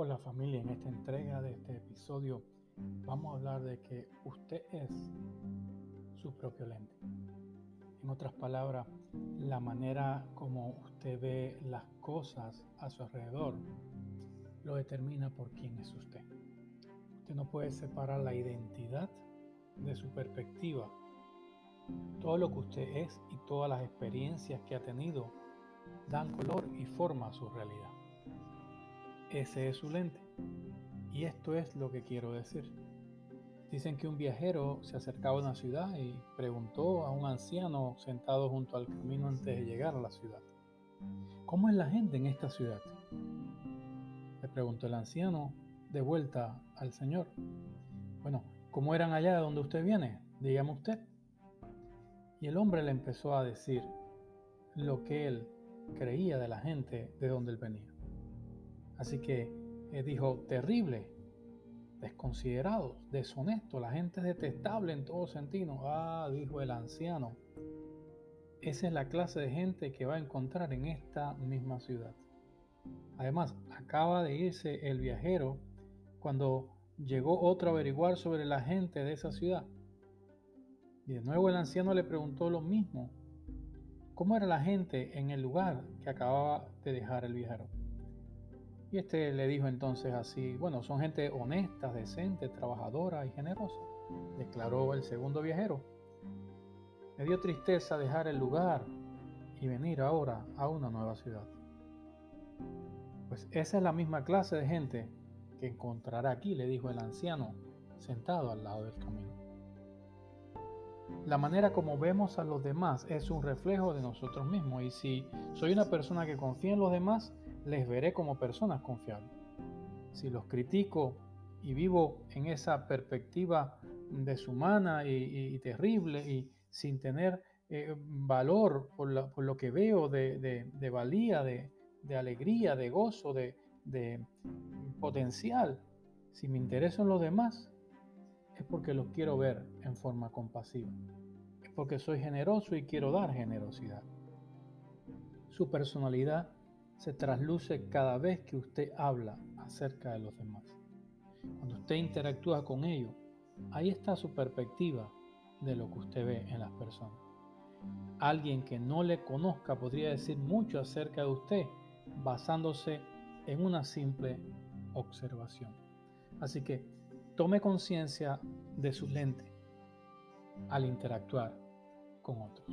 Hola familia, en esta entrega de este episodio vamos a hablar de que usted es su propio lente. En otras palabras, la manera como usted ve las cosas a su alrededor lo determina por quién es usted. Usted no puede separar la identidad de su perspectiva. Todo lo que usted es y todas las experiencias que ha tenido dan color y forma a su realidad. Ese es su lente. Y esto es lo que quiero decir. Dicen que un viajero se acercaba a una ciudad y preguntó a un anciano sentado junto al camino antes de llegar a la ciudad. ¿Cómo es la gente en esta ciudad? Le preguntó el anciano de vuelta al señor. Bueno, ¿cómo eran allá de donde usted viene? Dígame usted. Y el hombre le empezó a decir lo que él creía de la gente de donde él venía. Así que eh, dijo, terrible, desconsiderados, deshonestos, la gente es detestable en todo sentido. Ah, dijo el anciano, esa es la clase de gente que va a encontrar en esta misma ciudad. Además, acaba de irse el viajero cuando llegó otro a averiguar sobre la gente de esa ciudad. Y de nuevo el anciano le preguntó lo mismo. ¿Cómo era la gente en el lugar que acababa de dejar el viajero? Y este le dijo entonces así, bueno, son gente honesta, decente, trabajadora y generosa, declaró el segundo viajero. Me dio tristeza dejar el lugar y venir ahora a una nueva ciudad. Pues esa es la misma clase de gente que encontrará aquí, le dijo el anciano, sentado al lado del camino. La manera como vemos a los demás es un reflejo de nosotros mismos y si soy una persona que confía en los demás, les veré como personas confiables. Si los critico y vivo en esa perspectiva deshumana y, y terrible y sin tener eh, valor por, lo que veo de, valía, de, alegría, de gozo, de, de potencial, si me interesan los demás, es porque los quiero ver en forma compasiva. Es porque soy generoso y quiero dar generosidad. Su personalidad se trasluce cada vez que usted habla acerca de los demás. Cuando usted interactúa con ellos, ahí está su perspectiva de lo que usted ve en las personas. Alguien que no le conozca podría decir mucho acerca de usted basándose en una simple observación. Así que tome conciencia de su lente al interactuar con otros.